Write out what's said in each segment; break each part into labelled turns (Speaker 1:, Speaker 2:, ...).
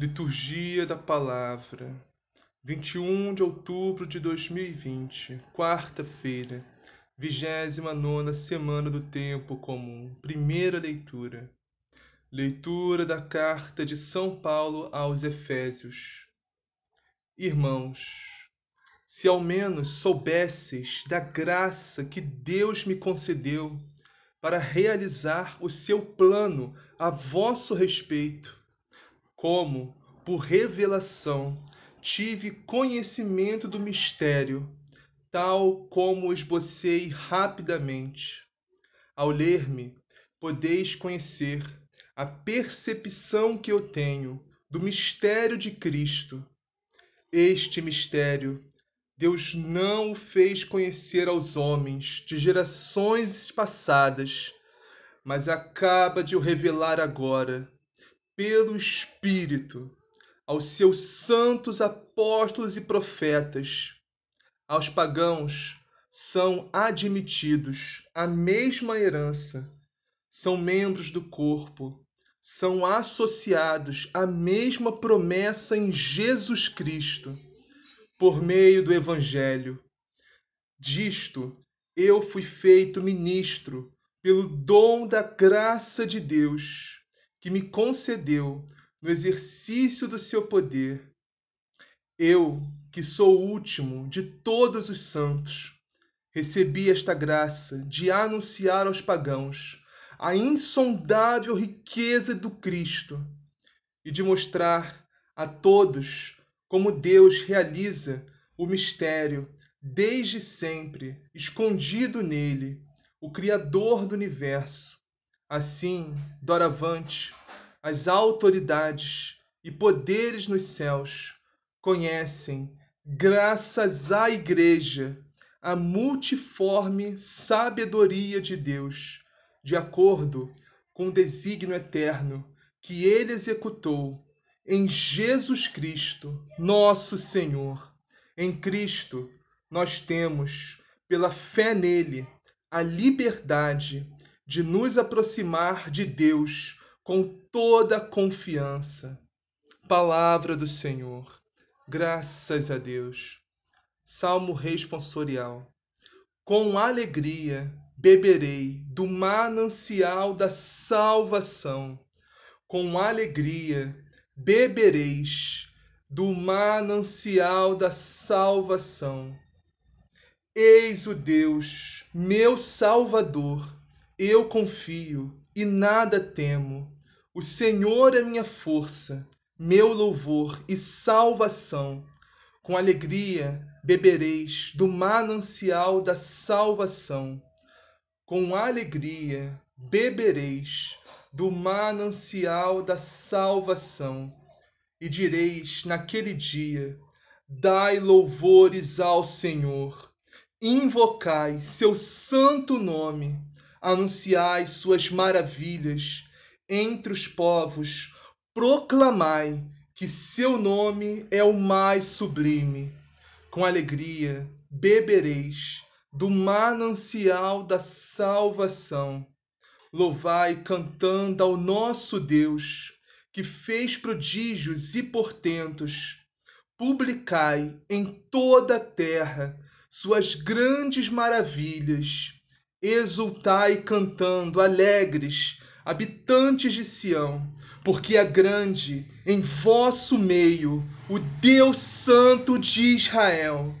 Speaker 1: Liturgia da Palavra, 21 de outubro de 2020, quarta-feira, 29 semana do Tempo Comum, primeira leitura. Leitura da carta de São Paulo aos Efésios. Irmãos, se ao menos soubesseis da graça que Deus me concedeu para realizar o seu plano a vosso respeito, como, por revelação, tive conhecimento do mistério, tal como esbocei rapidamente. Ao ler-me, podeis conhecer a percepção que eu tenho do mistério de Cristo. Este mistério, Deus não o fez conhecer aos homens de gerações passadas, mas acaba de o revelar agora pelo Espírito aos seus santos apóstolos e profetas. Aos pagãos são admitidos a mesma herança, são membros do corpo, são associados à mesma promessa em Jesus Cristo, por meio do Evangelho. Disto eu fui feito ministro pelo dom da graça de Deus que me concedeu no exercício do seu poder. Eu, que sou o último de todos os santos, recebi esta graça de anunciar aos pagãos a insondável riqueza do Cristo e de mostrar a todos como Deus realiza o mistério desde sempre escondido nele, o Criador do universo Assim, doravante, as autoridades e poderes nos céus conhecem, graças à Igreja, a multiforme sabedoria de Deus, de acordo com o desígnio eterno que ele executou em Jesus Cristo, nosso Senhor. Em Cristo, nós temos, pela fé nele, a liberdade de nos aproximar de Deus com toda confiança. Palavra do Senhor. Graças a Deus. Salmo responsorial. Com alegria beberei do manancial da salvação. Com alegria bebereis do manancial da salvação. Eis o Deus, meu Salvador eu confio e nada temo. O Senhor é minha força, meu louvor e salvação. Com alegria bebereis do manancial da salvação. Com alegria bebereis do manancial da salvação. E direis naquele dia: Dai louvores ao Senhor, invocai seu santo nome anunciai suas maravilhas entre os povos, proclamai que seu nome é o mais sublime. com alegria bebereis do manancial da salvação. Louvai cantando ao nosso Deus, que fez prodígios e portentos. Publicai em toda a terra suas grandes maravilhas. Exultai cantando, alegres, habitantes de Sião, porque é grande em vosso meio o Deus Santo de Israel.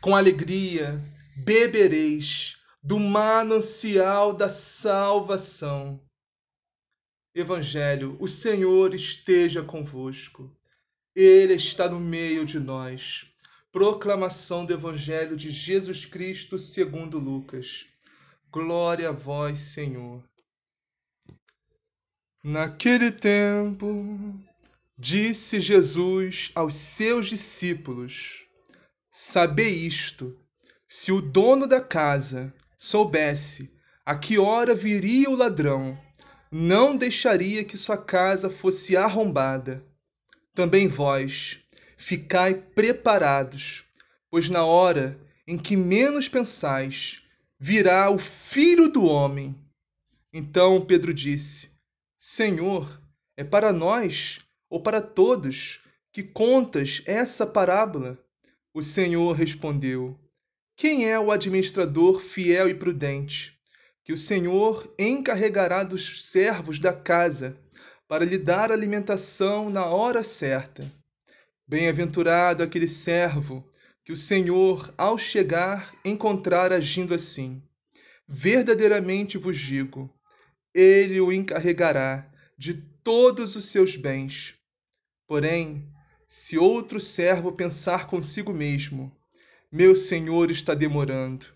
Speaker 1: Com alegria bebereis do manancial da salvação. Evangelho, o Senhor esteja convosco. Ele está no meio de nós. Proclamação do Evangelho de Jesus Cristo segundo Lucas. Glória a vós, Senhor. Naquele tempo, disse Jesus aos seus discípulos: Sabei isto, se o dono da casa soubesse a que hora viria o ladrão, não deixaria que sua casa fosse arrombada. Também vós, ficai preparados, pois na hora em que menos pensais, virá o filho do homem. Então Pedro disse: Senhor, é para nós ou para todos que contas essa parábola? O Senhor respondeu: Quem é o administrador fiel e prudente, que o Senhor encarregará dos servos da casa para lhe dar alimentação na hora certa? Bem-aventurado aquele servo que o Senhor, ao chegar, encontrar agindo assim. Verdadeiramente vos digo, ele o encarregará de todos os seus bens. Porém, se outro servo pensar consigo mesmo, meu senhor está demorando,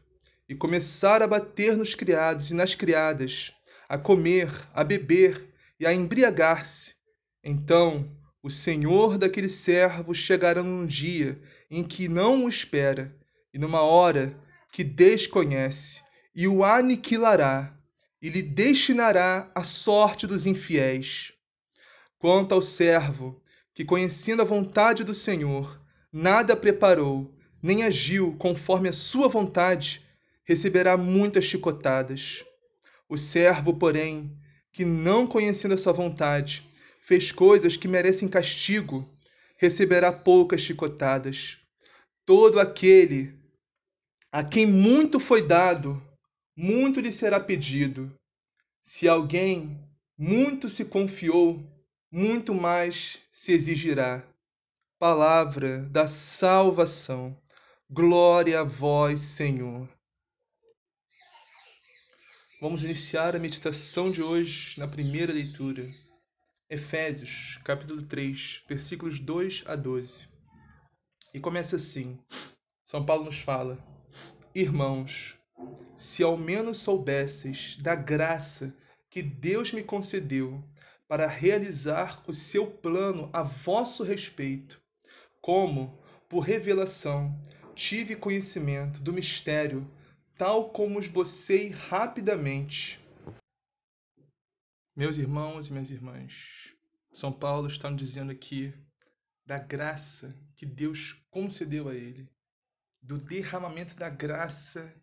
Speaker 1: e começar a bater nos criados e nas criadas, a comer, a beber e a embriagar-se, então o senhor daquele servo chegará num dia em que não o espera e numa hora que desconhece, e o aniquilará, e lhe destinará a sorte dos infiéis. Quanto ao servo que, conhecendo a vontade do Senhor, nada preparou, nem agiu conforme a sua vontade, receberá muitas chicotadas. O servo, porém, que não conhecendo a sua vontade, fez coisas que merecem castigo, receberá poucas chicotadas. Todo aquele a quem muito foi dado, muito lhe será pedido. Se alguém muito se confiou, muito mais se exigirá. Palavra da salvação. Glória a vós, Senhor. Vamos iniciar a meditação de hoje na primeira leitura. Efésios, capítulo 3, versículos 2 a 12. E começa assim: São Paulo nos fala: Irmãos, se ao menos soubesseis da graça que Deus me concedeu para realizar o seu plano a vosso respeito, como, por revelação, tive conhecimento do mistério, tal como esbocei rapidamente. Meus irmãos e minhas irmãs, São Paulo está nos dizendo aqui da graça que Deus concedeu a ele, do derramamento da graça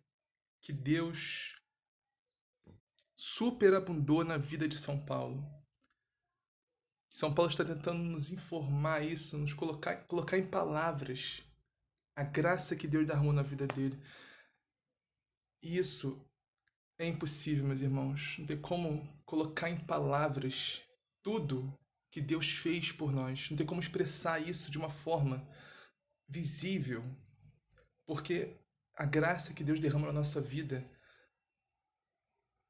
Speaker 1: que Deus superabundou na vida de São Paulo. São Paulo está tentando nos informar isso, nos colocar, colocar em palavras a graça que Deus derramou na vida dele. E isso é impossível, meus irmãos. Não tem como colocar em palavras tudo que Deus fez por nós. Não tem como expressar isso de uma forma visível. Porque a graça que Deus derrama na nossa vida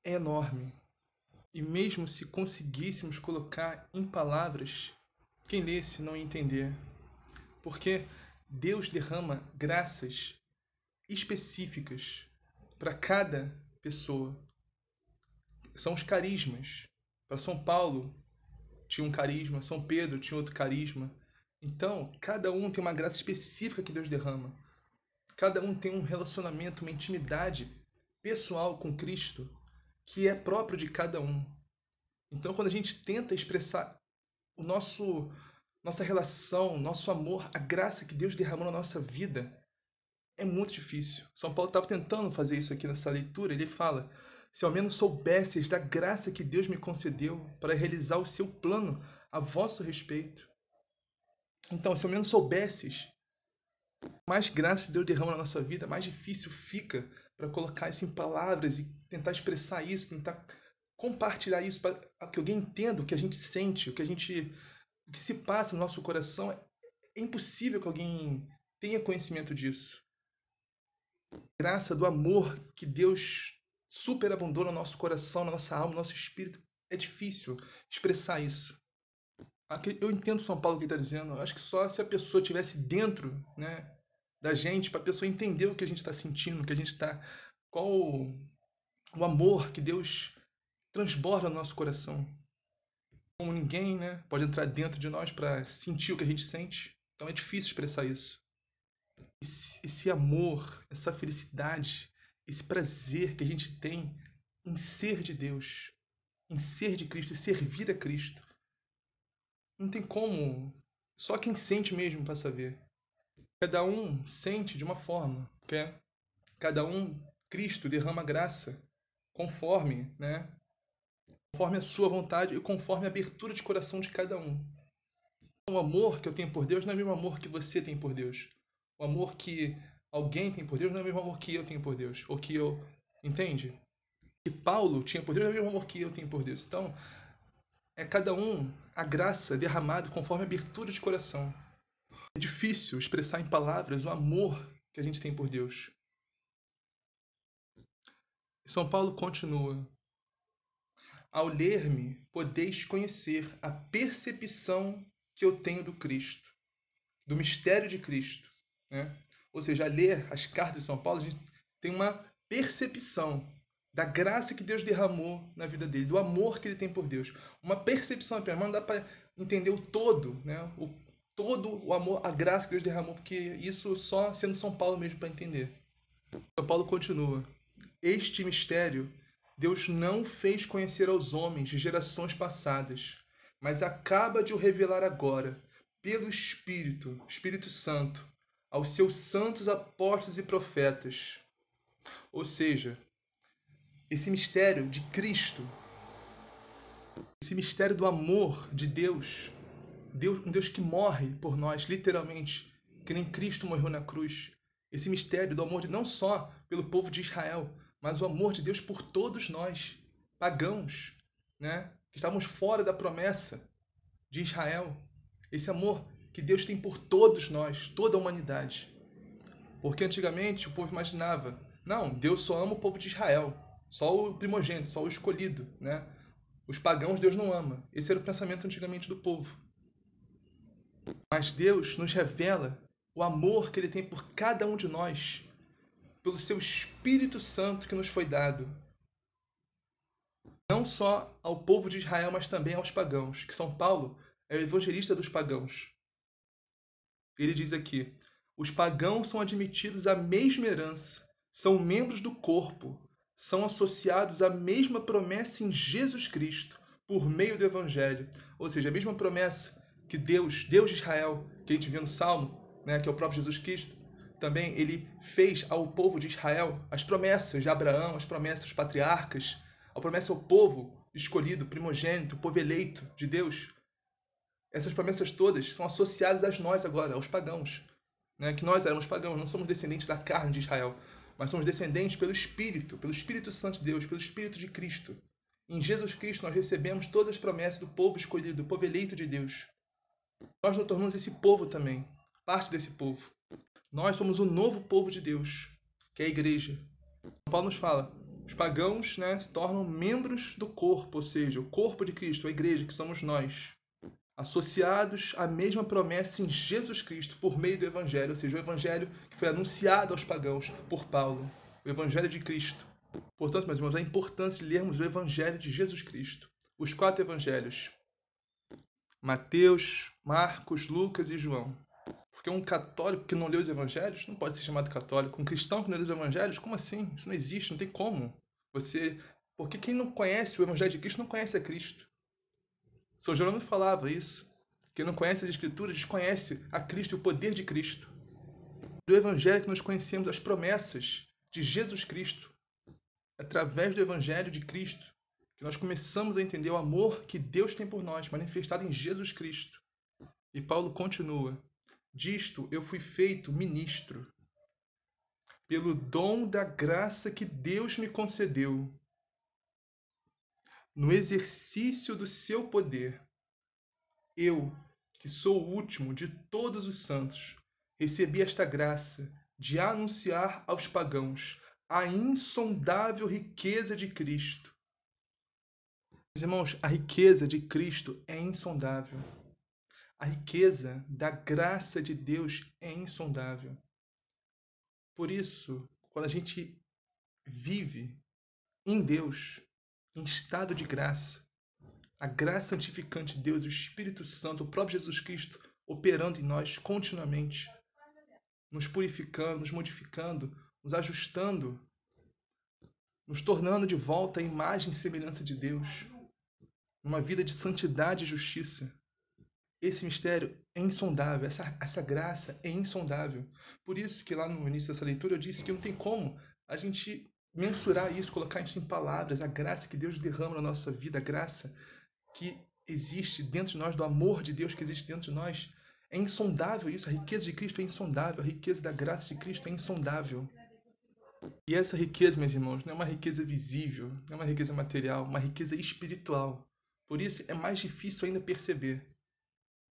Speaker 1: é enorme. E mesmo se conseguíssemos colocar em palavras, quem lesse não ia entender. Porque Deus derrama graças específicas para cada pessoa. São os carismas. Para São Paulo tinha um carisma, São Pedro tinha outro carisma. Então, cada um tem uma graça específica que Deus derrama. Cada um tem um relacionamento, uma intimidade pessoal com Cristo que é próprio de cada um. Então, quando a gente tenta expressar o nosso nossa relação, nosso amor, a graça que Deus derramou na nossa vida, é muito difícil. São Paulo estava tentando fazer isso aqui nessa leitura. Ele fala: se ao menos soubesses da graça que Deus me concedeu para realizar o seu plano a vosso respeito. Então, se ao menos soubesses, mais graça Deus derrama na nossa vida, mais difícil fica para colocar isso em palavras e tentar expressar isso, tentar compartilhar isso para que alguém entenda o que a gente sente, o que a gente o que se passa no nosso coração. É impossível que alguém tenha conhecimento disso. Graça do amor que Deus superabundou no nosso coração, na nossa alma, no nosso espírito. É difícil expressar isso. Eu entendo São Paulo que está dizendo. Acho que só se a pessoa tivesse dentro, né, da gente, para a pessoa entender o que a gente está sentindo, o que a gente está, qual o, amor que Deus transborda no nosso coração. Como ninguém, né, pode entrar dentro de nós para sentir o que a gente sente. Então é difícil expressar isso. Esse, esse amor, essa felicidade, esse prazer que a gente tem em ser de Deus, em ser de Cristo, em servir a Cristo. Não tem como. Só quem sente mesmo para saber. Cada um sente de uma forma, quer? Cada um, Cristo derrama graça conforme, né? Conforme a sua vontade e conforme a abertura de coração de cada um. O amor que eu tenho por Deus não é o mesmo amor que você tem por Deus. O amor que alguém tem por Deus não é o mesmo amor que eu tenho por Deus. Ou que eu. Entende? Que Paulo tinha por Deus não é o mesmo amor que eu tenho por Deus. Então, é cada um a graça derramada conforme a abertura de coração. É difícil expressar em palavras o amor que a gente tem por Deus. São Paulo continua: Ao ler-me, podeis conhecer a percepção que eu tenho do Cristo, do mistério de Cristo. Né? Ou seja, ler as cartas de São Paulo, a gente tem uma percepção da graça que Deus derramou na vida dele, do amor que ele tem por Deus. Uma percepção apenas, mas não dá para entender o todo, né? O todo o amor, a graça que Deus derramou, porque isso só sendo São Paulo mesmo para entender. São Paulo continua: Este mistério Deus não fez conhecer aos homens de gerações passadas, mas acaba de o revelar agora, pelo Espírito, Espírito Santo, aos seus santos apóstolos e profetas. Ou seja, esse mistério de Cristo, esse mistério do amor de Deus, Deus, um Deus que morre por nós, literalmente, que nem Cristo morreu na cruz. Esse mistério do amor de não só pelo povo de Israel, mas o amor de Deus por todos nós, pagãos, né, que estávamos fora da promessa de Israel. Esse amor que Deus tem por todos nós, toda a humanidade. Porque antigamente o povo imaginava, não, Deus só ama o povo de Israel. Só o primogênito, só o escolhido, né? Os pagãos Deus não ama. Esse era o pensamento antigamente do povo. Mas Deus nos revela o amor que ele tem por cada um de nós, pelo seu Espírito Santo que nos foi dado. Não só ao povo de Israel, mas também aos pagãos, que São Paulo é o evangelista dos pagãos. Ele diz aqui: os pagãos são admitidos à mesma herança, são membros do corpo, são associados à mesma promessa em Jesus Cristo, por meio do Evangelho. Ou seja, a mesma promessa que Deus, Deus de Israel, que a gente vê no Salmo, né, que é o próprio Jesus Cristo, também ele fez ao povo de Israel as promessas de Abraão, as promessas dos patriarcas, a promessa ao povo escolhido, primogênito, povo eleito de Deus. Essas promessas todas são associadas a nós agora, aos pagãos. Né? Que nós éramos pagãos, não somos descendentes da carne de Israel, mas somos descendentes pelo Espírito, pelo Espírito Santo de Deus, pelo Espírito de Cristo. Em Jesus Cristo nós recebemos todas as promessas do povo escolhido, do povo eleito de Deus. Nós nos tornamos esse povo também, parte desse povo. Nós somos o novo povo de Deus, que é a igreja. Paulo nos fala, os pagãos né, se tornam membros do corpo, ou seja, o corpo de Cristo, a igreja, que somos nós associados à mesma promessa em Jesus Cristo por meio do Evangelho, ou seja, o Evangelho que foi anunciado aos pagãos por Paulo, o Evangelho de Cristo. Portanto, meus irmãos, é importante lermos o Evangelho de Jesus Cristo, os quatro Evangelhos: Mateus, Marcos, Lucas e João. Porque um católico que não lê os Evangelhos não pode ser chamado católico. Um cristão que não lê os Evangelhos, como assim? Isso não existe, não tem como. Você, porque quem não conhece o Evangelho de Cristo não conhece a Cristo. São Jerônimo falava isso. Quem não conhece as Escrituras desconhece a Cristo e o poder de Cristo. Do Evangelho que nós conhecemos as promessas de Jesus Cristo. Através do Evangelho de Cristo, que nós começamos a entender o amor que Deus tem por nós, manifestado em Jesus Cristo. E Paulo continua: Disto eu fui feito ministro, pelo dom da graça que Deus me concedeu, no exercício do seu poder. Eu, que sou o último de todos os santos, recebi esta graça de anunciar aos pagãos a insondável riqueza de Cristo. Irmãos, a riqueza de Cristo é insondável. A riqueza da graça de Deus é insondável. Por isso, quando a gente vive em Deus, em estado de graça, a graça santificante de Deus, o Espírito Santo, o próprio Jesus Cristo operando em nós continuamente, nos purificando, nos modificando, nos ajustando, nos tornando de volta a imagem e semelhança de Deus, numa vida de santidade e justiça. Esse mistério é insondável, essa, essa graça é insondável. Por isso que lá no início dessa leitura eu disse que não tem como a gente mensurar isso, colocar isso em palavras, a graça que Deus derrama na nossa vida, a graça que existe dentro de nós, do amor de Deus que existe dentro de nós. É insondável isso, a riqueza de Cristo é insondável, a riqueza da graça de Cristo é insondável. E essa riqueza, meus irmãos, não é uma riqueza visível, não é uma riqueza material, uma riqueza espiritual. Por isso é mais difícil ainda perceber.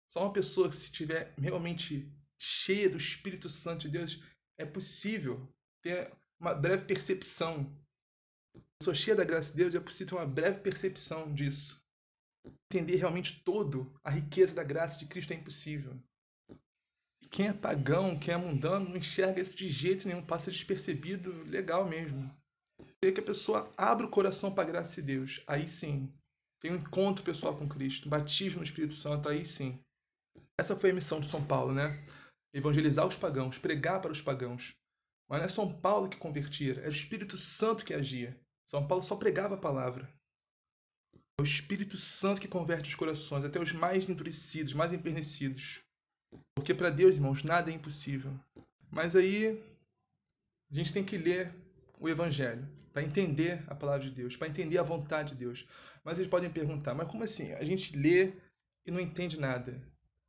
Speaker 1: Só uma pessoa que se estiver realmente cheia do Espírito Santo de Deus é possível ter uma breve percepção. Pessoa cheia da graça de Deus é possível ter uma breve percepção disso. Entender realmente todo a riqueza da graça de Cristo é impossível. E quem é pagão, quem é mundano, não enxerga isso de jeito nenhum, passa despercebido, legal mesmo. Ver que a pessoa abre o coração para a graça de Deus, aí sim. Tem um encontro pessoal com Cristo, batismo no Espírito Santo, aí sim. Essa foi a missão de São Paulo, né? Evangelizar os pagãos, pregar para os pagãos. Mas não é São Paulo que convertia, era o Espírito Santo que agia. São Paulo só pregava a palavra. É o Espírito Santo que converte os corações, até os mais endurecidos, mais empernecidos. Porque para Deus, irmãos, nada é impossível. Mas aí a gente tem que ler o Evangelho para entender a palavra de Deus, para entender a vontade de Deus. Mas eles podem perguntar, mas como assim? A gente lê e não entende nada.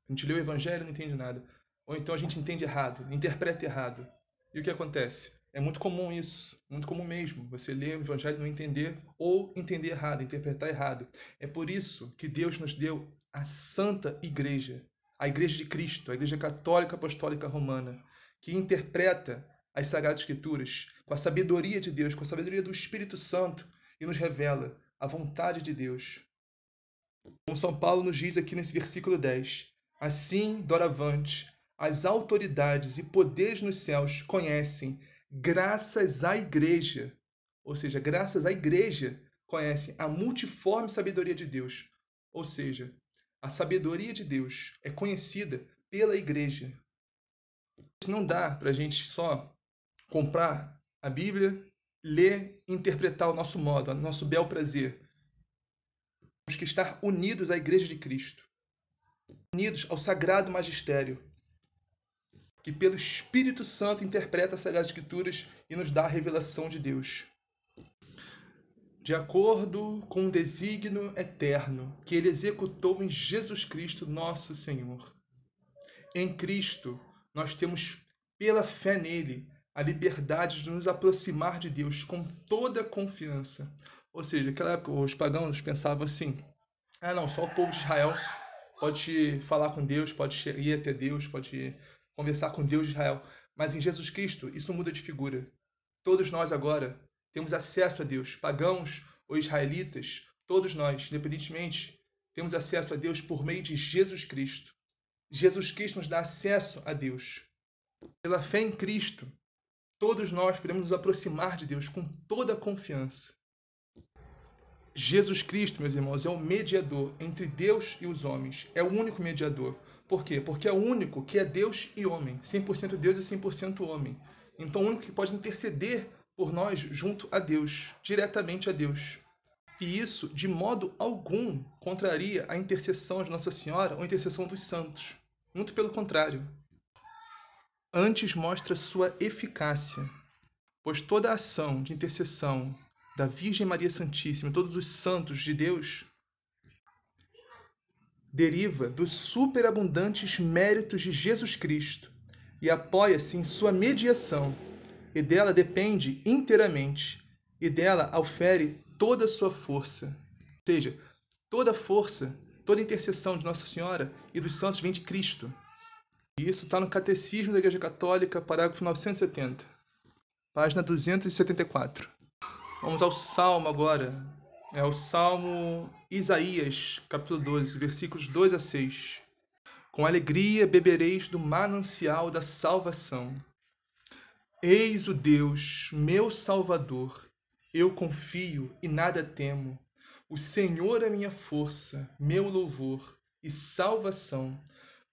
Speaker 1: A gente lê o evangelho e não entende nada. Ou então a gente entende errado, interpreta errado. E o que acontece? É muito comum isso, muito comum mesmo. Você lê o evangelho e não entender ou entender errado, interpretar errado. É por isso que Deus nos deu a Santa Igreja, a Igreja de Cristo, a Igreja Católica Apostólica Romana, que interpreta as Sagradas Escrituras com a sabedoria de Deus, com a sabedoria do Espírito Santo e nos revela a vontade de Deus. Como São Paulo nos diz aqui nesse versículo 10, Assim, doravante, as autoridades e poderes nos céus conhecem, graças à Igreja, ou seja, graças à Igreja, conhecem a multiforme sabedoria de Deus. Ou seja, a sabedoria de Deus é conhecida pela Igreja. Não dá para a gente só comprar a Bíblia, ler e interpretar o nosso modo, o nosso bel prazer. Temos que estar unidos à Igreja de Cristo unidos ao sagrado magistério, que pelo Espírito Santo interpreta as Sagradas Escrituras e nos dá a revelação de Deus. De acordo com o desígnio eterno que ele executou em Jesus Cristo, nosso Senhor. Em Cristo, nós temos, pela fé nele, a liberdade de nos aproximar de Deus com toda confiança. Ou seja, naquela época os pagãos pensavam assim: ah, não, só o povo de Israel pode falar com Deus, pode ir até Deus, pode conversar com Deus de Israel. Mas em Jesus Cristo, isso muda de figura. Todos nós agora temos acesso a Deus, pagãos ou israelitas, todos nós, independentemente, temos acesso a Deus por meio de Jesus Cristo. Jesus Cristo nos dá acesso a Deus. Pela fé em Cristo, todos nós podemos nos aproximar de Deus com toda a confiança. Jesus Cristo, meus irmãos, é o mediador entre Deus e os homens. É o único mediador. Por quê? Porque é o único que é Deus e homem. 100% Deus e 100% homem. Então, o único que pode interceder por nós junto a Deus, diretamente a Deus. E isso, de modo algum, contraria a intercessão de Nossa Senhora ou a intercessão dos santos. Muito pelo contrário. Antes mostra sua eficácia, pois toda a ação de intercessão da Virgem Maria Santíssima, todos os santos de Deus, deriva dos superabundantes méritos de Jesus Cristo e apoia-se em sua mediação, e dela depende inteiramente, e dela aufere toda a sua força. Ou seja, toda força, toda intercessão de Nossa Senhora e dos santos vem de Cristo. E isso está no Catecismo da Igreja Católica, parágrafo 970, página 274. Vamos ao Salmo agora. É o Salmo Isaías, capítulo 12, versículos 2 a 6. Com alegria bebereis do manancial da salvação. Eis o Deus, meu Salvador. Eu confio e nada temo. O Senhor é minha força, meu louvor e salvação.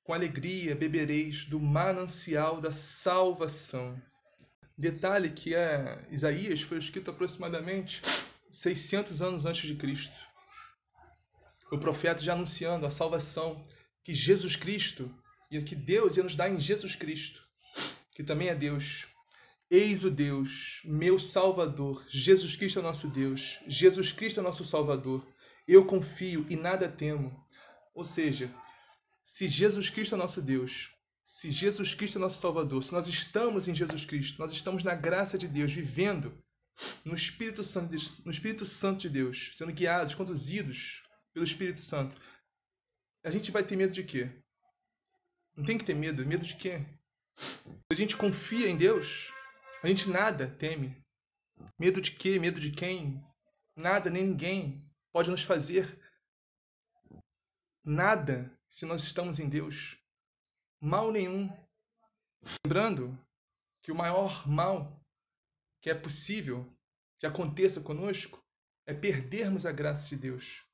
Speaker 1: Com alegria bebereis do manancial da salvação. Detalhe que é, Isaías foi escrito aproximadamente 600 anos antes de Cristo o profeta já anunciando a salvação que Jesus Cristo e que Deus ia nos dar em Jesus Cristo, que também é Deus. Eis o Deus, meu Salvador, Jesus Cristo é nosso Deus, Jesus Cristo é nosso Salvador. Eu confio e nada temo. Ou seja, se Jesus Cristo é nosso Deus, se Jesus Cristo é nosso Salvador, se nós estamos em Jesus Cristo, nós estamos na graça de Deus, vivendo no Espírito Santo, no Espírito Santo de Deus, sendo guiados, conduzidos pelo Espírito Santo, a gente vai ter medo de quê? Não tem que ter medo. Medo de quê? A gente confia em Deus, a gente nada teme. Medo de quê? Medo de quem? Nada, nem ninguém pode nos fazer nada se nós estamos em Deus. Mal nenhum. Lembrando que o maior mal que é possível que aconteça conosco é perdermos a graça de Deus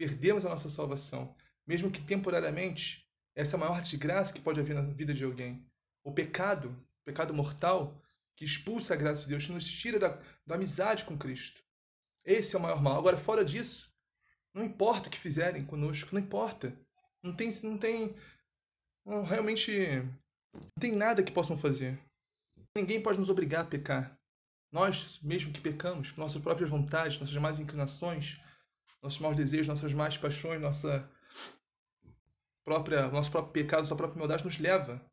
Speaker 1: perdemos a nossa salvação, mesmo que temporariamente, essa é maior desgraça que pode haver na vida de alguém. O pecado, o pecado mortal, que expulsa a graça de Deus, que nos tira da, da amizade com Cristo. Esse é o maior mal. Agora, fora disso, não importa o que fizerem conosco, não importa. Não tem, não tem, não, realmente, não tem nada que possam fazer. Ninguém pode nos obrigar a pecar. Nós, mesmo que pecamos, nossas próprias vontades, nossas más inclinações, nossos maus desejos, nossas más paixões, nossa própria, nosso próprio pecado, nossa própria maldade nos leva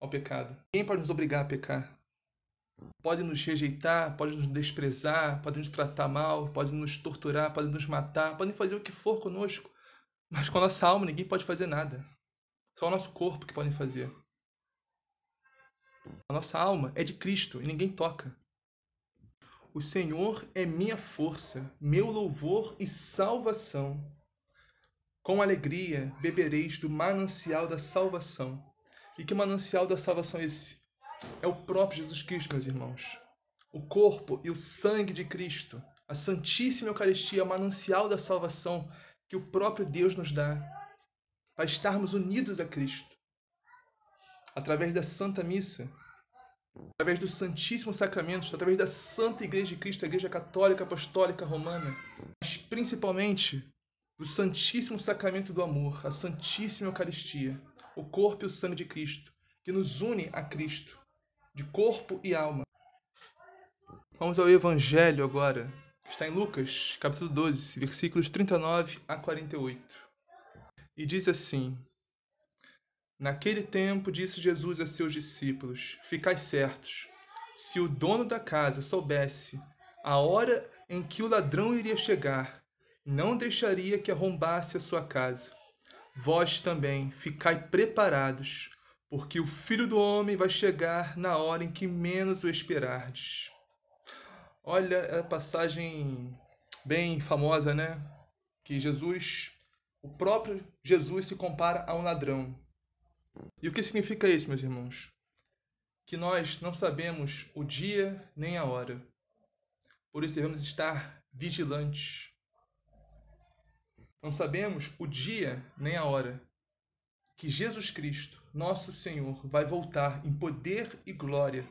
Speaker 1: ao pecado. Ninguém pode nos obrigar a pecar. Pode nos rejeitar, pode nos desprezar, pode nos tratar mal, pode nos torturar, pode nos matar, podem fazer o que for conosco. Mas com a nossa alma ninguém pode fazer nada. Só o nosso corpo que podem fazer. A nossa alma é de Cristo e ninguém toca. O Senhor é minha força, meu louvor e salvação. Com alegria bebereis do manancial da salvação. E que manancial da salvação é esse? É o próprio Jesus Cristo, meus irmãos. O corpo e o sangue de Cristo, a Santíssima Eucaristia, o manancial da salvação que o próprio Deus nos dá, para estarmos unidos a Cristo. Através da Santa Missa, através dos Santíssimos Sacramentos, através da Santa Igreja de Cristo, a Igreja Católica Apostólica Romana, mas principalmente do Santíssimo Sacramento do Amor, a Santíssima Eucaristia, o corpo e o sangue de Cristo, que nos une a Cristo, de corpo e alma. Vamos ao Evangelho agora, que está em Lucas, capítulo 12, versículos 39 a 48. E diz assim: Naquele tempo disse Jesus a seus discípulos: Ficai certos, se o dono da casa soubesse a hora em que o ladrão iria chegar, não deixaria que arrombasse a sua casa. Vós também ficai preparados, porque o filho do homem vai chegar na hora em que menos o esperardes. Olha a passagem bem famosa, né? Que Jesus, o próprio Jesus se compara a um ladrão. E o que significa isso, meus irmãos? Que nós não sabemos o dia nem a hora. Por isso devemos estar vigilantes. Não sabemos o dia nem a hora que Jesus Cristo, nosso Senhor, vai voltar em poder e glória.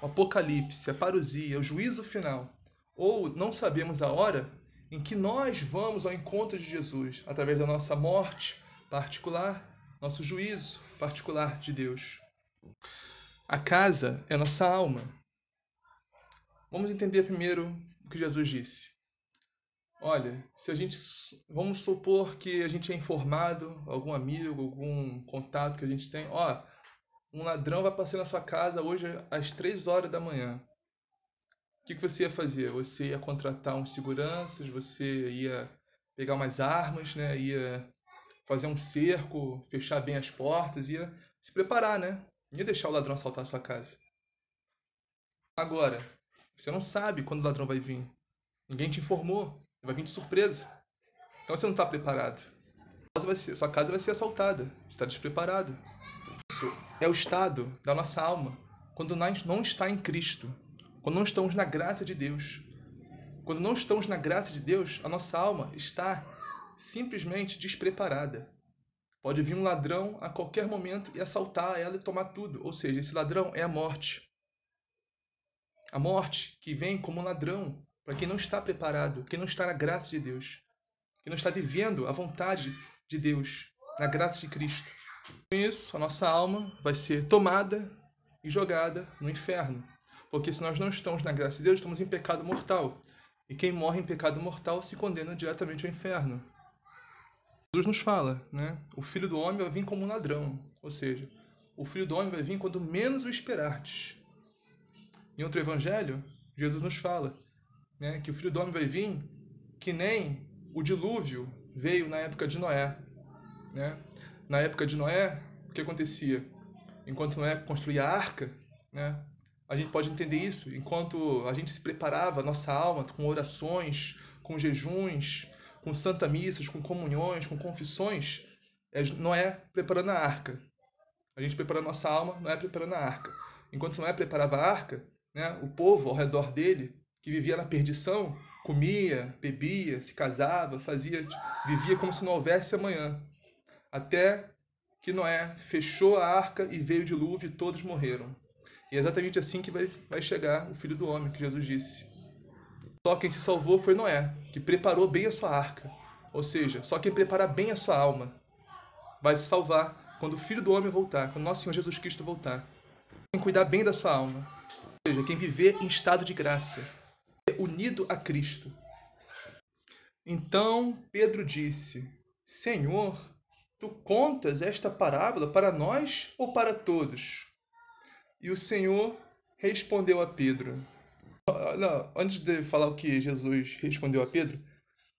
Speaker 1: O Apocalipse, a parousia, o juízo final, ou não sabemos a hora em que nós vamos ao encontro de Jesus, através da nossa morte particular, nosso juízo particular de Deus. A casa é nossa alma. Vamos entender primeiro o que Jesus disse. Olha, se a gente vamos supor que a gente é informado, algum amigo, algum contato que a gente tem, ó, um ladrão vai passar na sua casa hoje às três horas da manhã que, que você ia fazer? Você ia contratar uns seguranças, você ia pegar umas armas, né? Ia fazer um cerco, fechar bem as portas, ia se preparar, né? Não ia deixar o ladrão assaltar a sua casa. Agora, você não sabe quando o ladrão vai vir. Ninguém te informou. Vai vir de surpresa. Então você não está preparado. Sua casa vai ser assaltada. Você está despreparado. Isso é o estado da nossa alma quando nós não está em Cristo quando não estamos na graça de Deus. Quando não estamos na graça de Deus, a nossa alma está simplesmente despreparada. Pode vir um ladrão a qualquer momento e assaltar ela e tomar tudo. Ou seja, esse ladrão é a morte. A morte que vem como ladrão para quem não está preparado, quem não está na graça de Deus, quem não está vivendo a vontade de Deus, na graça de Cristo. Com isso, a nossa alma vai ser tomada e jogada no inferno. Porque se nós não estamos na graça de Deus, estamos em pecado mortal. E quem morre em pecado mortal se condena diretamente ao inferno. Jesus nos fala, né? O filho do homem vai vir como um ladrão. Ou seja, o filho do homem vai vir quando menos o esperardes. Em outro evangelho, Jesus nos fala né, que o filho do homem vai vir que nem o dilúvio veio na época de Noé. Né? Na época de Noé, o que acontecia? Enquanto Noé construía a arca, né, a gente pode entender isso enquanto a gente se preparava, nossa alma, com orações, com jejuns, com santa missas, com comunhões, com confissões, é, não é preparando a arca. A gente preparando nossa alma, não é preparando a arca. Enquanto não é preparava a arca, né, o povo ao redor dele, que vivia na perdição, comia, bebia, se casava, fazia, vivia como se não houvesse amanhã. Até que Noé fechou a arca e veio o dilúvio e todos morreram. E é exatamente assim que vai, vai chegar o Filho do Homem, que Jesus disse. Só quem se salvou foi Noé, que preparou bem a sua arca. Ou seja, só quem prepara bem a sua alma vai se salvar quando o Filho do Homem voltar, quando nosso Senhor Jesus Cristo voltar. Quem cuidar bem da sua alma. Ou seja, quem viver em estado de graça, unido a Cristo. Então Pedro disse: Senhor, tu contas esta parábola para nós ou para todos? E o Senhor respondeu a Pedro. Não, antes de falar o que Jesus respondeu a Pedro,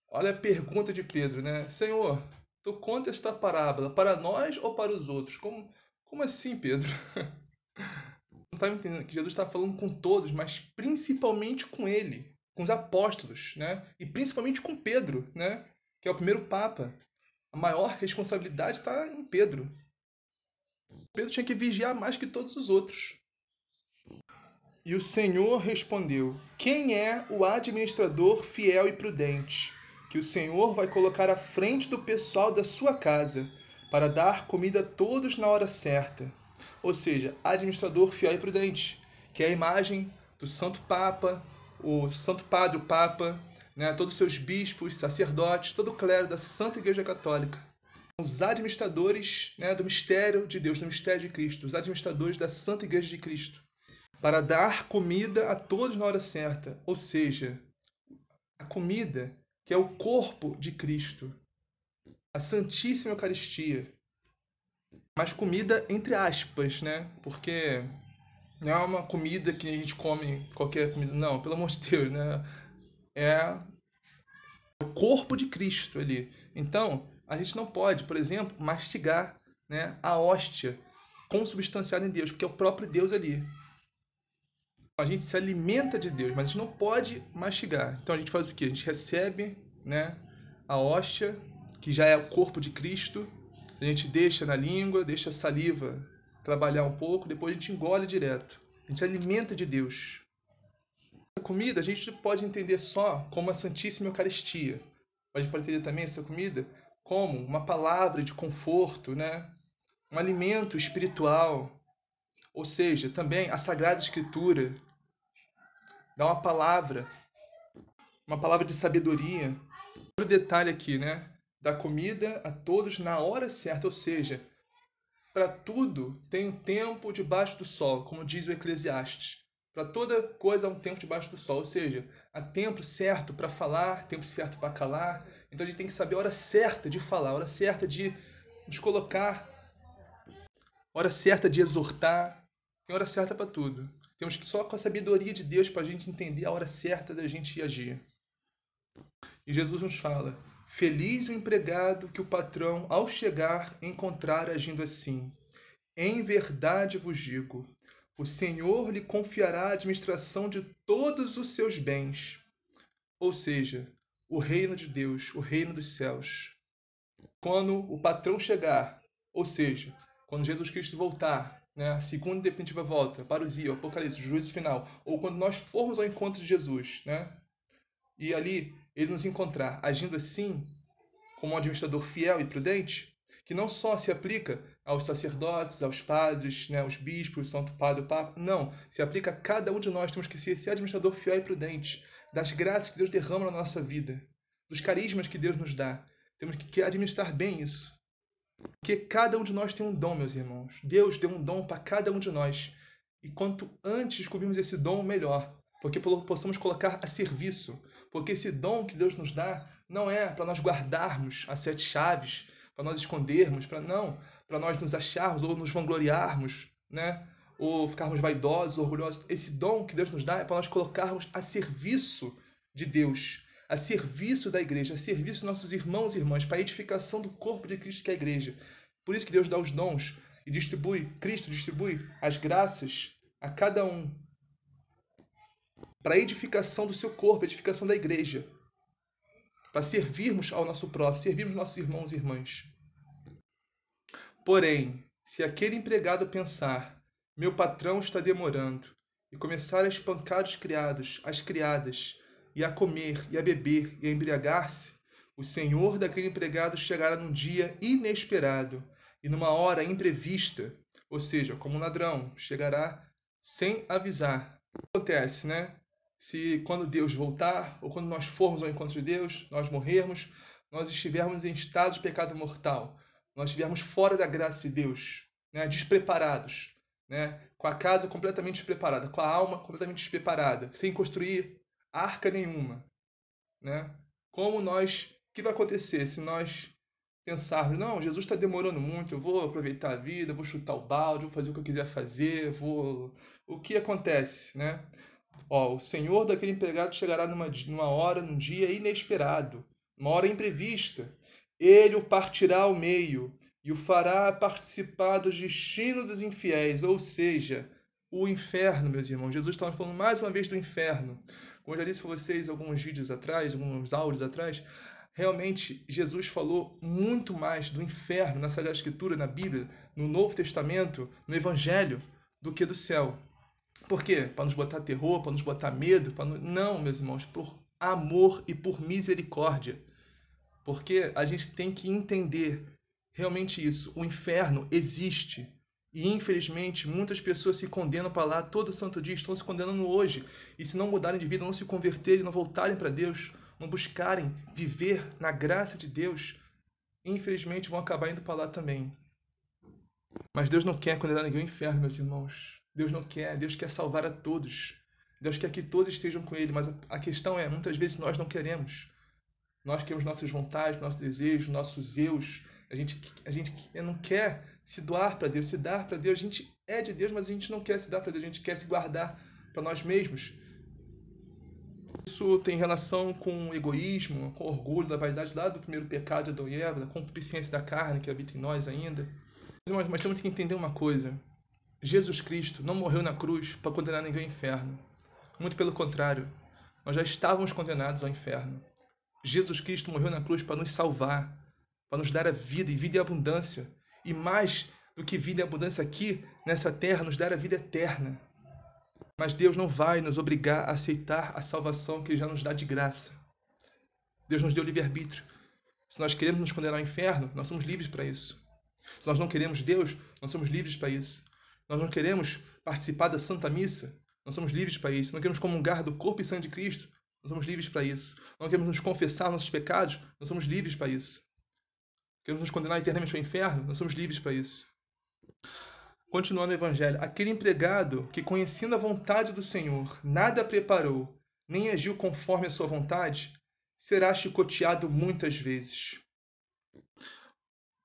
Speaker 1: olha a pergunta de Pedro, né? Senhor, tu conta esta parábola para nós ou para os outros? Como, como assim, Pedro? Não está entendendo que Jesus está falando com todos, mas principalmente com ele, com os apóstolos, né? E principalmente com Pedro, né? Que é o primeiro papa. A maior responsabilidade está em Pedro. Pedro tinha que vigiar mais que todos os outros. E o Senhor respondeu: Quem é o administrador fiel e prudente, que o Senhor vai colocar à frente do pessoal da sua casa, para dar comida a todos na hora certa? Ou seja, administrador fiel e prudente, que é a imagem do Santo Papa, o Santo Padre, o Papa, né, todos os seus bispos, sacerdotes, todo o clero da Santa Igreja Católica os administradores né, do mistério de Deus, do mistério de Cristo, os administradores da Santa Igreja de Cristo, para dar comida a todos na hora certa, ou seja, a comida que é o corpo de Cristo, a Santíssima Eucaristia. Mas comida entre aspas, né? Porque não é uma comida que a gente come qualquer comida, não, pelo amor de Deus, né? É o corpo de Cristo ali. Então, a gente não pode, por exemplo, mastigar né, a hóstia consubstanciada em Deus, porque é o próprio Deus ali. A gente se alimenta de Deus, mas a gente não pode mastigar. Então a gente faz o quê? A gente recebe né, a hóstia, que já é o corpo de Cristo, a gente deixa na língua, deixa a saliva trabalhar um pouco, depois a gente engole direto. A gente alimenta de Deus. A comida a gente pode entender só como a Santíssima Eucaristia. A gente pode entender também essa comida como uma palavra de conforto, né? um alimento espiritual. Ou seja, também a Sagrada Escritura dá uma palavra uma palavra de sabedoria. O detalhe aqui, né? Da comida a todos na hora certa, ou seja, para tudo tem um tempo debaixo do sol, como diz o Eclesiastes. Para toda coisa há um tempo debaixo do sol, ou seja, há tempo certo para falar, tempo certo para calar. Então a gente tem que saber a hora certa de falar, a hora certa de nos colocar, a hora certa de exortar. Tem hora certa para tudo. Temos que só com a sabedoria de Deus para a gente entender a hora certa da gente agir. E Jesus nos fala: Feliz o empregado que o patrão, ao chegar, encontrar agindo assim. Em verdade vos digo: o Senhor lhe confiará a administração de todos os seus bens. Ou seja, o reino de Deus, o reino dos céus. Quando o patrão chegar, ou seja, quando Jesus Cristo voltar, né, a segunda e definitiva volta, parousia, o apocalipse, o juízo final, ou quando nós formos ao encontro de Jesus, né, e ali ele nos encontrar agindo assim, como um administrador fiel e prudente, que não só se aplica aos sacerdotes, aos padres, né, aos bispos, Santo Padre, o Papa, não, se aplica a cada um de nós, temos que ser esse administrador fiel e prudente, das graças que Deus derrama na nossa vida, dos carismas que Deus nos dá, temos que administrar bem isso. Porque cada um de nós tem um dom, meus irmãos. Deus deu um dom para cada um de nós. E quanto antes descobrirmos esse dom, melhor. Porque possamos colocar a serviço. Porque esse dom que Deus nos dá não é para nós guardarmos as sete chaves, para nós escondermos, para não, para nós nos acharmos ou nos vangloriarmos, né? Ou ficarmos vaidosos, orgulhosos. Esse dom que Deus nos dá é para nós colocarmos a serviço de Deus a serviço da igreja, a serviço dos nossos irmãos e irmãs, para a edificação do corpo de Cristo que é a igreja. Por isso que Deus dá os dons e distribui, Cristo distribui as graças a cada um para a edificação do seu corpo, a edificação da igreja, para servirmos ao nosso próprio, servirmos nossos irmãos e irmãs. Porém, se aquele empregado pensar, meu patrão está demorando, e começar a espancar os criados, as criadas, e a comer, e a beber, e a embriagar-se, o senhor daquele empregado chegará num dia inesperado e numa hora imprevista, ou seja, como um ladrão, chegará sem avisar. O que acontece, né? Se quando Deus voltar, ou quando nós formos ao encontro de Deus, nós morrermos, nós estivermos em estado de pecado mortal, nós estivermos fora da graça de Deus, né? despreparados, né? com a casa completamente despreparada, com a alma completamente despreparada, sem construir arca nenhuma, né? Como nós, o que vai acontecer se nós pensarmos, não, Jesus está demorando muito, eu vou aproveitar a vida, vou chutar o balde, vou fazer o que eu quiser fazer, vou... O que acontece, né? Ó, o Senhor daquele empregado chegará numa, numa hora, num dia inesperado, uma hora imprevista. Ele o partirá ao meio e o fará participar dos destinos dos infiéis, ou seja, o inferno, meus irmãos. Jesus estava falando mais uma vez do inferno. Como eu já disse para vocês alguns vídeos atrás, alguns áudios atrás, realmente Jesus falou muito mais do inferno na Sagrada Escritura, na Bíblia, no Novo Testamento, no Evangelho, do que do céu. Por quê? Para nos botar terror, para nos botar medo? Para Não, meus irmãos, por amor e por misericórdia. Porque a gente tem que entender realmente isso. O inferno existe. E infelizmente, muitas pessoas se condenam para lá todo santo dia, estão se condenando hoje. E se não mudarem de vida, não se converterem, não voltarem para Deus, não buscarem viver na graça de Deus, infelizmente vão acabar indo para lá também. Mas Deus não quer condenar ninguém ao inferno, meus irmãos. Deus não quer, Deus quer salvar a todos. Deus quer que todos estejam com Ele, mas a questão é, muitas vezes nós não queremos. Nós queremos nossas vontades, nossos desejos, nossos eus. A gente, a gente não quer se doar para Deus, se dar para Deus. A gente é de Deus, mas a gente não quer se dar para Deus, a gente quer se guardar para nós mesmos. Isso tem relação com o egoísmo, com o orgulho, da vaidade lá do primeiro pecado de Adão e Eva, da concupiscência da carne que habita em nós ainda. Mas, mas temos que entender uma coisa. Jesus Cristo não morreu na cruz para condenar ninguém ao inferno. Muito pelo contrário, nós já estávamos condenados ao inferno. Jesus Cristo morreu na cruz para nos salvar, para nos dar a vida e vida em abundância e mais do que vida e abundância aqui nessa terra, nos dar a vida eterna. Mas Deus não vai nos obrigar a aceitar a salvação que Ele já nos dá de graça. Deus nos deu livre-arbítrio. Se nós queremos nos condenar ao inferno, nós somos livres para isso. Se nós não queremos Deus, nós somos livres para isso. Nós não queremos participar da Santa Missa, nós somos livres para isso. Não queremos comungar do corpo e sangue de Cristo, Nós somos livres para isso. Não queremos nos confessar nossos pecados, nós somos livres para isso. Queremos nos condenar eternamente ao inferno, nós somos livres para isso. Continuando o evangelho, aquele empregado que, conhecendo a vontade do Senhor, nada preparou, nem agiu conforme a sua vontade, será chicoteado muitas vezes.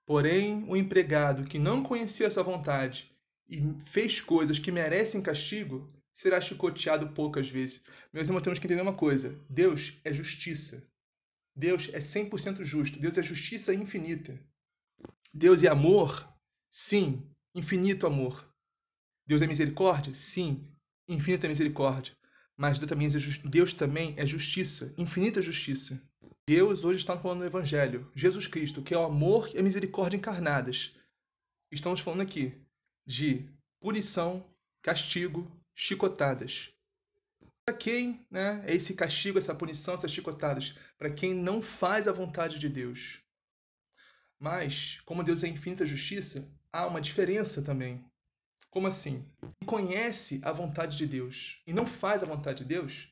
Speaker 1: Porém, o empregado que não conhecia essa vontade e fez coisas que merecem castigo, será chicoteado poucas vezes. Meus irmãos, temos que entender uma coisa: Deus é justiça. Deus é 100% justo. Deus é justiça infinita. Deus é amor? Sim, infinito amor. Deus é misericórdia? Sim, infinita misericórdia. Mas Deus também, é Deus também é justiça, infinita justiça. Deus hoje está falando no Evangelho, Jesus Cristo, que é o amor e a misericórdia encarnadas. Estamos falando aqui de punição, castigo, chicotadas. Para quem né, é esse castigo, essa punição, essas chicotadas? Para quem não faz a vontade de Deus. Mas, como Deus é infinita justiça, há uma diferença também. Como assim? Quem conhece a vontade de Deus e não faz a vontade de Deus,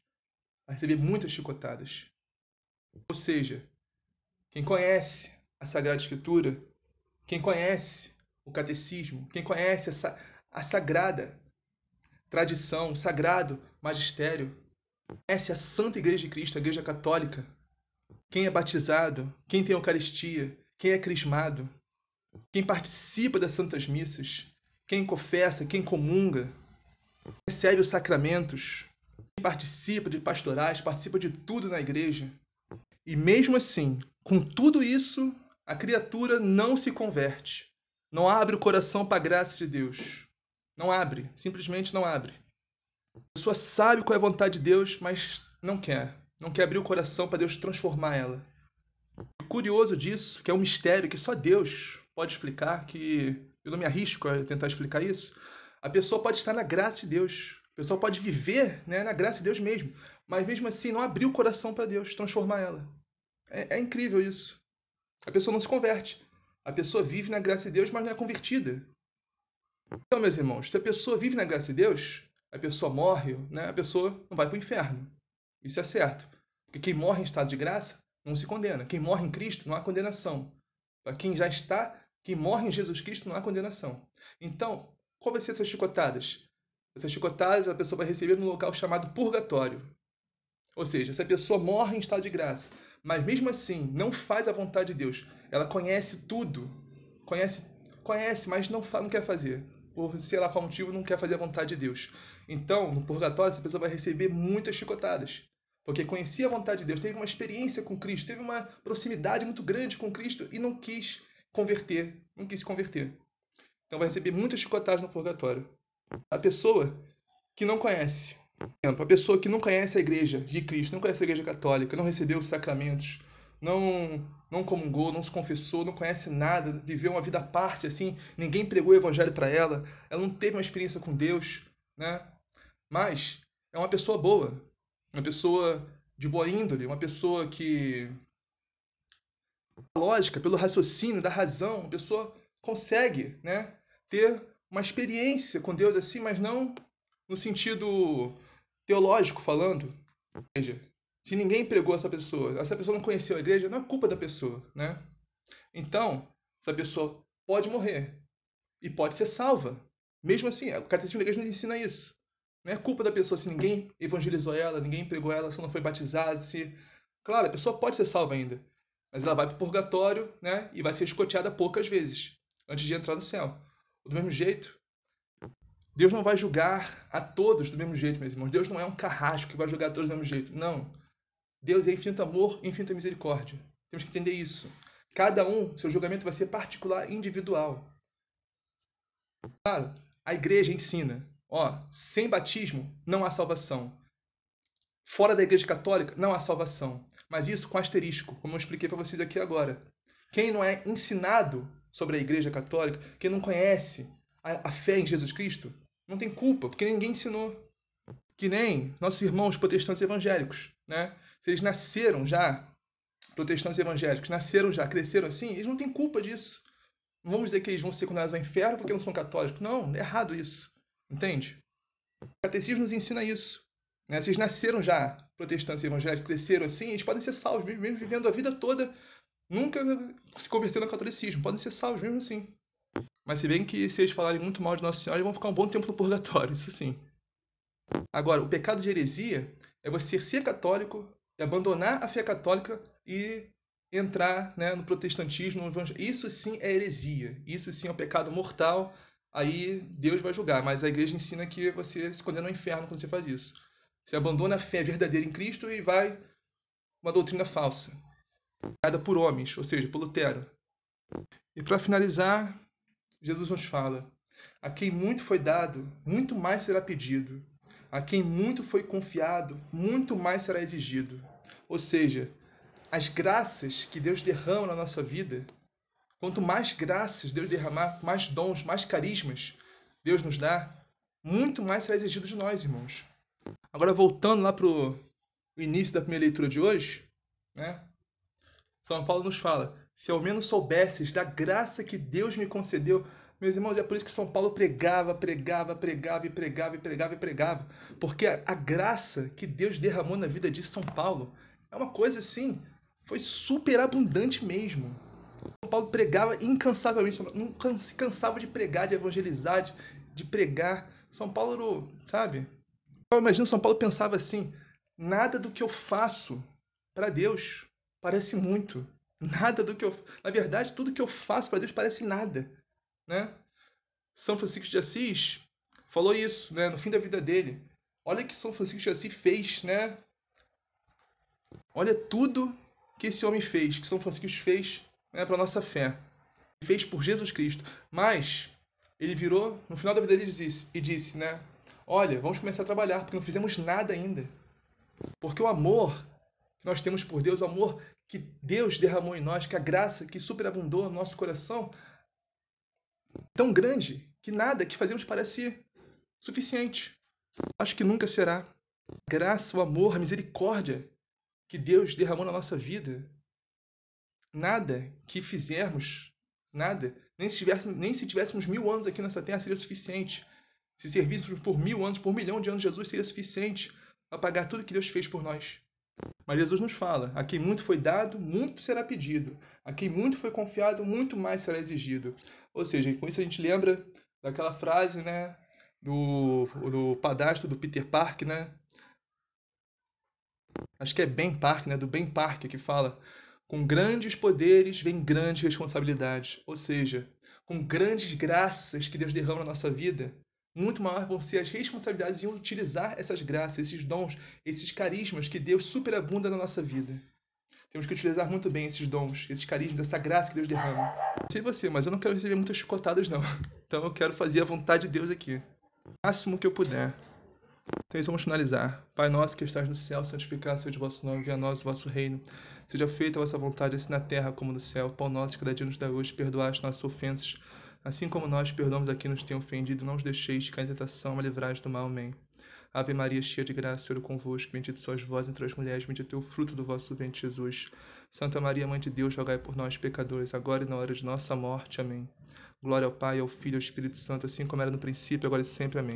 Speaker 1: vai receber muitas chicotadas. Ou seja, quem conhece a Sagrada Escritura, quem conhece o catecismo, quem conhece essa, a sagrada tradição, o sagrado magistério, conhece a Santa Igreja de Cristo, a Igreja Católica, quem é batizado, quem tem Eucaristia, quem é crismado, quem participa das Santas Missas, quem confessa, quem comunga, recebe os sacramentos, quem participa de pastorais, participa de tudo na igreja. E mesmo assim, com tudo isso, a criatura não se converte, não abre o coração para a graça de Deus. Não abre, simplesmente não abre. A pessoa sabe qual é a vontade de Deus, mas não quer. Não quer abrir o coração para Deus transformar ela. O curioso disso, que é um mistério que só Deus pode explicar, que eu não me arrisco a tentar explicar isso. A pessoa pode estar na graça de Deus. A pessoa pode viver né, na graça de Deus mesmo. Mas mesmo assim, não abrir o coração para Deus, transformar ela. É, é incrível isso. A pessoa não se converte. A pessoa vive na graça de Deus, mas não é convertida. Então, meus irmãos, se a pessoa vive na graça de Deus, a pessoa morre, né, a pessoa não vai para o inferno. Isso é certo. Porque quem morre em estado de graça não se condena. Quem morre em Cristo não há condenação. Para quem já está, quem morre em Jesus Cristo não há condenação. Então, qual vai ser essas chicotadas? Essas chicotadas a pessoa vai receber no local chamado purgatório. Ou seja, se a pessoa morre em estado de graça, mas mesmo assim não faz a vontade de Deus, ela conhece tudo, conhece, conhece, mas não, não quer fazer por sei lá qual motivo, não quer fazer a vontade de Deus. Então, no purgatório, essa pessoa vai receber muitas chicotadas. Porque conhecia a vontade de Deus, teve uma experiência com Cristo, teve uma proximidade muito grande com Cristo e não quis converter, não quis se converter. Então vai receber muitas chicotadas no purgatório. A pessoa que não conhece, a pessoa que não conhece a igreja de Cristo, não conhece a igreja católica, não recebeu os sacramentos, não não comungou, não se confessou, não conhece nada, viveu uma vida à parte, assim, ninguém pregou o evangelho para ela, ela não teve uma experiência com Deus, né? Mas é uma pessoa boa, uma pessoa de boa índole, uma pessoa que lógica, pelo raciocínio da razão, uma pessoa consegue, né, ter uma experiência com Deus assim, mas não no sentido teológico falando. Ou seja, se ninguém pregou essa pessoa, essa pessoa não conheceu a igreja, não é culpa da pessoa, né? Então, essa pessoa pode morrer e pode ser salva. Mesmo assim, o catecismo da igreja nos ensina isso. Não é culpa da pessoa se ninguém evangelizou ela, ninguém pregou ela, se não foi batizada, se... Claro, a pessoa pode ser salva ainda, mas ela vai para o purgatório, né? E vai ser escoteada poucas vezes, antes de entrar no céu. Do mesmo jeito, Deus não vai julgar a todos do mesmo jeito, meus irmãos. Deus não é um carrasco que vai julgar a todos do mesmo jeito. Não. Deus é infinito amor infinita misericórdia. Temos que entender isso. Cada um, seu julgamento vai ser particular individual. Claro, a igreja ensina, ó, sem batismo não há salvação. Fora da igreja católica não há salvação. Mas isso com asterisco, como eu expliquei para vocês aqui agora. Quem não é ensinado sobre a igreja católica, quem não conhece a, a fé em Jesus Cristo, não tem culpa, porque ninguém ensinou. Que nem nossos irmãos protestantes evangélicos, né? se eles nasceram já protestantes evangélicos, nasceram já, cresceram assim, eles não têm culpa disso. Não vamos dizer que eles vão ser condenados ao inferno porque não são católicos. Não, é errado isso. Entende? O catecismo nos ensina isso. né? Vocês nasceram já protestantes evangélicos, cresceram assim, eles podem ser salvos, mesmo, mesmo vivendo a vida toda, nunca se convertendo ao catolicismo, podem ser salvos mesmo assim. Mas se bem que se eles falarem muito mal de Nossa Senhora, eles vão ficar um bom tempo no purgatório, isso sim. Agora, o pecado de heresia é você ser católico e abandonar a fé católica e entrar né, no protestantismo, no. Isso sim é heresia. Isso sim é um pecado mortal. Aí Deus vai julgar. Mas a igreja ensina que você se condena ao inferno quando você faz isso. Você abandona a fé verdadeira em Cristo e vai uma doutrina falsa, criada por homens, ou seja, por Lutero. E para finalizar, Jesus nos fala: a quem muito foi dado, muito mais será pedido. A quem muito foi confiado, muito mais será exigido. Ou seja, as graças que Deus derrama na nossa vida, quanto mais graças Deus derramar, mais dons, mais carismas Deus nos dá, muito mais será exigido de nós, irmãos. Agora, voltando lá para o início da primeira leitura de hoje, né? São Paulo nos fala: se ao menos soubesses da graça que Deus me concedeu. Meus irmãos, é por isso que São Paulo pregava, pregava, pregava e pregava e pregava e pregava. Porque a, a graça que Deus derramou na vida de São Paulo é uma coisa assim, foi super abundante mesmo. Paulo pregava incansavelmente, não se cansava de pregar, de evangelizar, de, de pregar. São Paulo, sabe? Eu imagino São Paulo pensava assim: nada do que eu faço para Deus parece muito. Nada do que eu. Na verdade, tudo que eu faço para Deus parece nada. Né? São Francisco de Assis falou isso né, no fim da vida dele. Olha que São Francisco de Assis fez, né? Olha tudo que esse homem fez, que São Francisco fez né, para nossa fé. Fez por Jesus Cristo. Mas ele virou, no final da vida dele, disse, e disse, né? Olha, vamos começar a trabalhar, porque não fizemos nada ainda. Porque o amor que nós temos por Deus, o amor que Deus derramou em nós, que a graça que superabundou no nosso coração, tão grande que nada que fazemos parece suficiente. Acho que nunca será. A graça, o amor, a misericórdia que Deus derramou na nossa vida, nada que fizermos, nada, nem se, tivéssemos, nem se tivéssemos mil anos aqui nessa terra seria suficiente. Se servíssemos por mil anos, por um milhão de anos, Jesus seria suficiente para pagar tudo que Deus fez por nós. Mas Jesus nos fala: a quem muito foi dado, muito será pedido. A quem muito foi confiado, muito mais será exigido. Ou seja, com isso a gente lembra daquela frase, né, do, do padastro do Peter Park, né? Acho que é Ben Park, né, do Ben Park, que fala: com grandes poderes vem grandes responsabilidades. Ou seja, com grandes graças que Deus derrama na nossa vida, muito maior vão ser as responsabilidades em utilizar essas graças, esses dons, esses carismas que Deus superabunda na nossa vida. Temos que utilizar muito bem esses dons, esses carismas, essa graça que Deus derrama. Não sei você, mas eu não quero receber muitas chicotadas, não. Então eu quero fazer a vontade de Deus aqui. O máximo que eu puder. Então isso, vamos finalizar. Pai nosso que estás no céu, santificado seja o vosso nome, venha a nós o vosso reino. Seja feita a vossa vontade, assim na terra como no céu. Pão nosso, cada dia nos dá hoje, perdoai as nossas ofensas, assim como nós perdoamos a quem nos tem ofendido. Não nos deixeis cair em tentação, mas livrai do mal. Amém. Ave Maria, cheia de graça, Senhor é convosco, bendito sois vós entre as mulheres, bendito é o fruto do vosso ventre, Jesus. Santa Maria, Mãe de Deus, rogai por nós, pecadores, agora e na hora de nossa morte. Amém. Glória ao Pai, ao Filho e ao Espírito Santo, assim como era no princípio, agora e sempre. Amém.